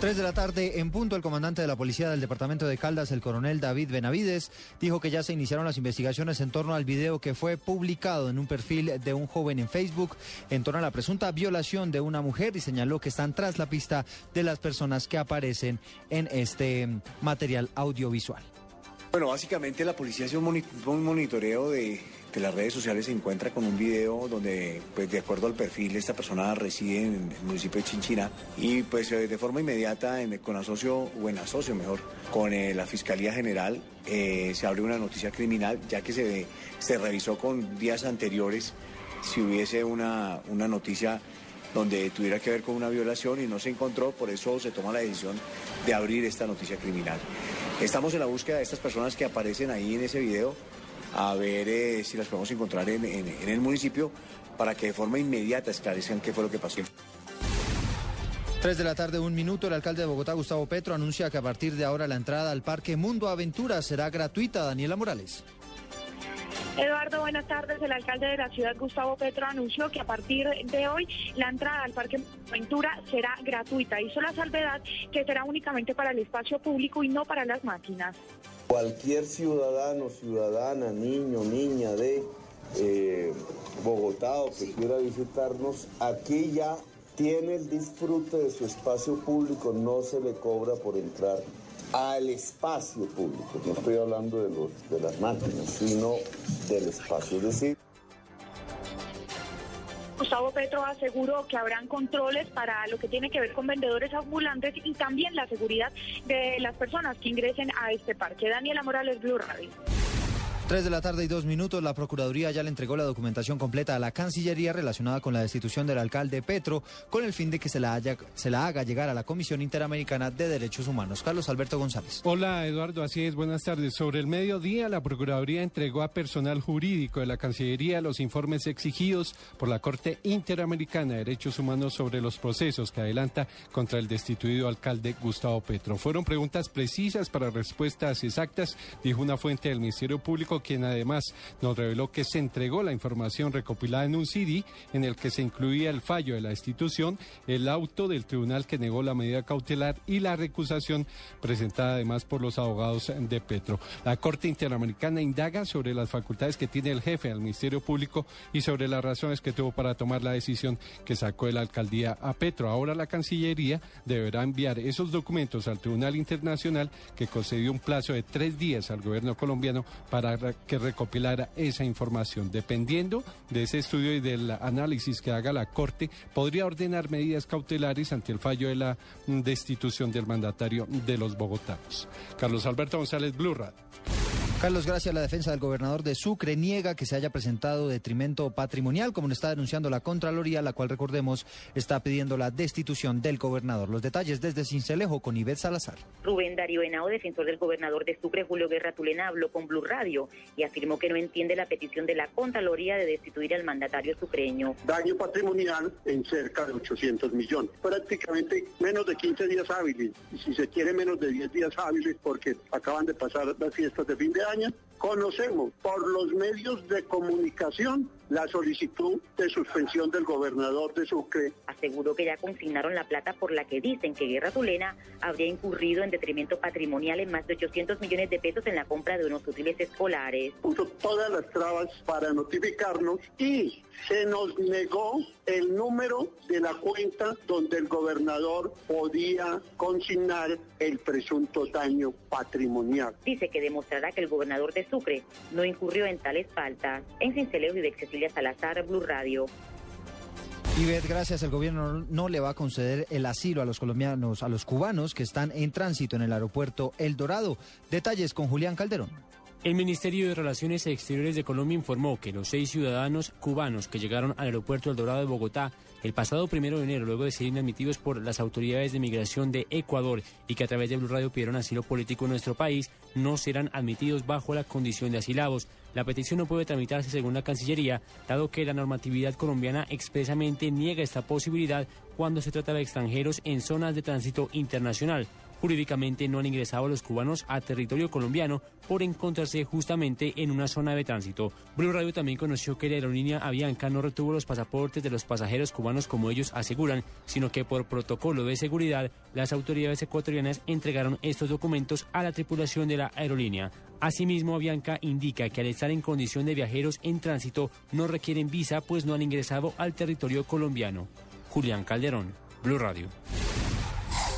3 de la tarde en punto, el comandante de la policía del departamento de Caldas, el coronel David Benavides, dijo que ya se iniciaron las investigaciones en torno al video que fue publicado en un perfil de un joven en Facebook en torno a la presunta violación de una mujer y señaló que están tras la pista de las personas que aparecen en este material audiovisual. Bueno, básicamente la policía hace un, moni- un monitoreo de, las redes sociales, se encuentra con un video donde, pues de acuerdo al perfil, esta persona reside en el municipio de Chinchina y pues eh, de forma inmediata, con asocio, o en asocio mejor, con eh, la Fiscalía General, eh, se abre una noticia criminal, ya que se, se revisó con días anteriores si hubiese una, una noticia donde tuviera que ver con una violación y no se encontró, por eso se toma la decisión de abrir esta noticia criminal. Estamos en la búsqueda de estas personas que aparecen ahí en ese video, a ver eh, si las podemos encontrar en, el municipio para que de forma inmediata esclarezcan qué fue lo que pasó. 3 de la tarde, un minuto. El alcalde de Bogotá, Gustavo Petro, anuncia que a partir de ahora la entrada al Parque Mundo Aventura será gratuita. Daniela Morales. Eduardo, buenas tardes. El alcalde de la ciudad, Gustavo Petro, anunció que a partir de hoy la entrada al Parque Aventura será gratuita. Hizo la salvedad que será únicamente para el espacio público y no para las máquinas. Cualquier ciudadano, ciudadana, niño, niña de eh, Bogotá o que quiera visitarnos, aquí ya tiene el disfrute de su espacio público, no se le cobra por entrar al espacio público. No estoy hablando de, los, de las máquinas, sino del espacio. Es decir, Gustavo Petro aseguró que habrán controles para lo que tiene que ver con vendedores ambulantes y también la seguridad de las personas que ingresen a este parque. Daniela Morales, Blue Radio. 3 de la tarde y dos minutos, la Procuraduría ya le entregó la documentación completa a la Cancillería relacionada con la destitución del alcalde Petro, con el fin de que se la, se la haga llegar a la Comisión Interamericana de Derechos Humanos. Carlos Alberto González. Hola Eduardo, así es, buenas tardes. Sobre el mediodía, la Procuraduría entregó a personal jurídico de la Cancillería los informes exigidos por la Corte Interamericana de Derechos Humanos sobre los procesos que adelanta contra el destituido alcalde Gustavo Petro. Fueron preguntas precisas para respuestas exactas, dijo una fuente del Ministerio Público, quien además nos reveló que se entregó la información recopilada en un CD en el que se incluía el fallo de la destitución, el auto del tribunal que negó la medida cautelar y la recusación presentada además por los abogados de Petro. La Corte Interamericana indaga sobre las facultades que tiene el jefe del Ministerio Público y sobre las razones que tuvo para tomar la decisión que sacó de la alcaldía a Petro. Ahora la Cancillería deberá enviar esos documentos al Tribunal Internacional que concedió un plazo de tres días al gobierno colombiano para que recopilara esa información. Dependiendo de ese estudio y del análisis que haga la Corte, podría ordenar medidas cautelares ante el fallo de la mm, destitución del mandatario de los bogotanos. Carlos Alberto González, Blue Radio. Carlos, gracias. La defensa del gobernador de Sucre niega que se haya presentado detrimento patrimonial, como lo está denunciando la Contraloría, la cual, recordemos, está pidiendo la destitución del gobernador. Los detalles desde Cincelejo con Ivette Salazar. Rubén Darío Henao, defensor del gobernador de Sucre, Julio Guerra Tulena, habló con Blue Radio y afirmó que no entiende la petición de la Contraloría de destituir al mandatario sucreño. daño patrimonial en cerca de 800 millones. Prácticamente menos de 15 días hábiles, y si se quiere menos de 10 días hábiles porque acaban de pasar las fiestas de fin de año, años. Conocemos por los medios de comunicación la solicitud de suspensión del gobernador de Sucre. Aseguró que ya consignaron la plata por la que dicen que Guerra Tulena habría incurrido en detrimento patrimonial en más de 800 millones de pesos en la compra de unos útiles escolares. Puso todas las trabas para notificarnos y se nos negó el número de la cuenta donde el gobernador podía consignar el presunto daño patrimonial. Dice que demostrará que el gobernador de Sucre no incurrió en tales faltas. En Cincelejo y de Cecilia Salazar, Blue Radio. Ivette, gracias. El gobierno no le va a conceder el asilo a los colombianos, a los cubanos que están en tránsito en el aeropuerto El Dorado. Detalles con Julián Calderón. El Ministerio de Relaciones Exteriores de Colombia informó que los seis ciudadanos cubanos que llegaron al aeropuerto El Dorado de Bogotá el pasado primero de enero, luego de ser inadmitidos por las autoridades de migración de Ecuador y que a través de Blue Radio pidieron asilo político en nuestro país, no serán admitidos bajo la condición de asilados. La petición no puede tramitarse según la Cancillería, dado que la normatividad colombiana expresamente niega esta posibilidad cuando se trata de extranjeros en zonas de tránsito internacional. Jurídicamente no han ingresado los cubanos a territorio colombiano por encontrarse justamente en una zona de tránsito. Blue Radio también conoció que la aerolínea Avianca no retuvo los pasaportes de los pasajeros cubanos como ellos aseguran, sino que por protocolo de seguridad las autoridades ecuatorianas entregaron estos documentos a la tripulación de la aerolínea. Asimismo, Avianca indica que al estar en condición de viajeros en tránsito no requieren visa pues no han ingresado al territorio colombiano. Julián Calderón, Blue Radio.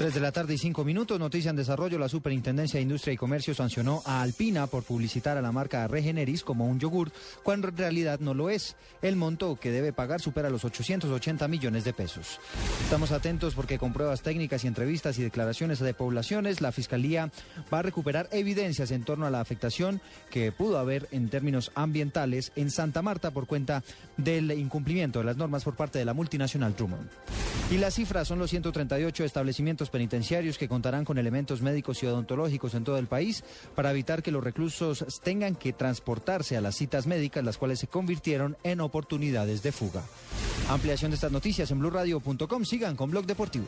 3 de la tarde y 5 minutos. Noticia en desarrollo. La Superintendencia de Industria y Comercio sancionó a Alpina por publicitar a la marca Regeneris como un yogur, cuando en realidad no lo es. El monto que debe pagar supera los 880 millones de pesos. Estamos atentos porque con pruebas técnicas y entrevistas y declaraciones de poblaciones, la Fiscalía va a recuperar evidencias en torno a la afectación que pudo haber en términos ambientales en Santa Marta por cuenta del incumplimiento de las normas por parte de la multinacional Truman. Y las cifras son los 138 establecimientos penitenciarios que contarán con elementos médicos y odontológicos en todo el país para evitar que los reclusos tengan que transportarse a las citas médicas, las cuales se convirtieron en oportunidades de fuga. Ampliación de estas noticias en blurradio.com. Sigan con Blog Deportivo.